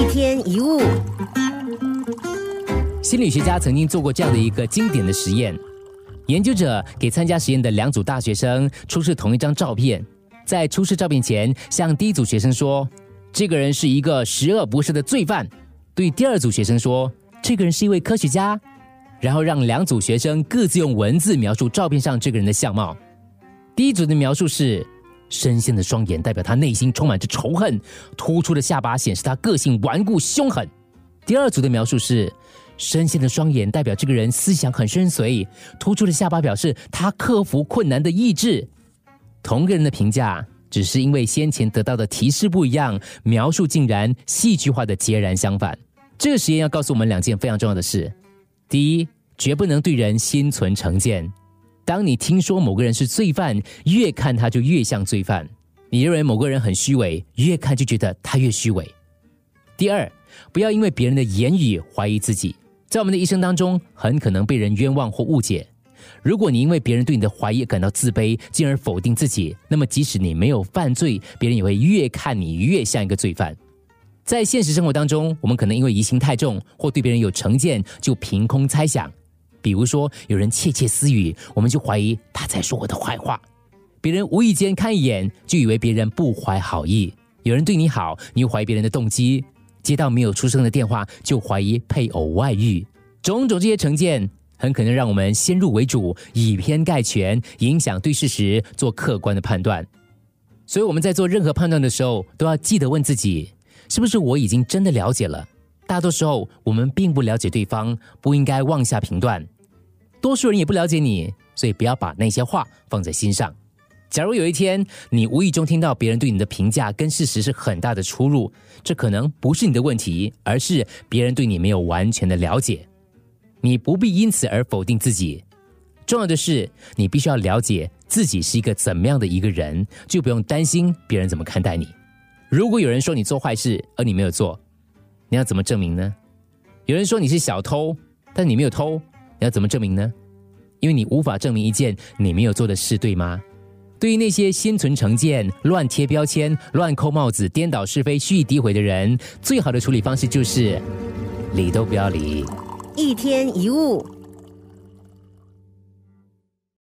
一天一物，心理学家曾经做过这样的一个经典的实验：研究者给参加实验的两组大学生出示同一张照片，在出示照片前，向第一组学生说：“这个人是一个十恶不赦的罪犯。”对第二组学生说：“这个人是一位科学家。”然后让两组学生各自用文字描述照片上这个人的相貌。第一组的描述是。深陷的双眼代表他内心充满着仇恨，突出的下巴显示他个性顽固凶狠。第二组的描述是，深陷的双眼代表这个人思想很深邃，突出的下巴表示他克服困难的意志。同个人的评价，只是因为先前得到的提示不一样，描述竟然戏剧化的截然相反。这个实验要告诉我们两件非常重要的事：第一，绝不能对人心存成见。当你听说某个人是罪犯，越看他就越像罪犯；你认为某个人很虚伪，越看就觉得他越虚伪。第二，不要因为别人的言语怀疑自己。在我们的一生当中，很可能被人冤枉或误解。如果你因为别人对你的怀疑感到自卑，进而否定自己，那么即使你没有犯罪，别人也会越看你越像一个罪犯。在现实生活当中，我们可能因为疑心太重或对别人有成见，就凭空猜想。比如说，有人窃窃私语，我们就怀疑他在说我的坏话；别人无意间看一眼，就以为别人不怀好意；有人对你好，你又怀疑别人的动机；接到没有出声的电话，就怀疑配偶外遇。种种这些成见，很可能让我们先入为主，以偏概全，影响对事实做客观的判断。所以我们在做任何判断的时候，都要记得问自己：是不是我已经真的了解了？大多时候，我们并不了解对方，不应该妄下评断。多数人也不了解你，所以不要把那些话放在心上。假如有一天你无意中听到别人对你的评价跟事实是很大的出入，这可能不是你的问题，而是别人对你没有完全的了解。你不必因此而否定自己。重要的是，你必须要了解自己是一个怎么样的一个人，就不用担心别人怎么看待你。如果有人说你做坏事，而你没有做，你要怎么证明呢？有人说你是小偷，但你没有偷，你要怎么证明呢？因为你无法证明一件你没有做的事，对吗？对于那些心存成见、乱贴标签、乱扣帽子、颠倒是非、蓄意诋毁的人，最好的处理方式就是理都不要理。一天一物。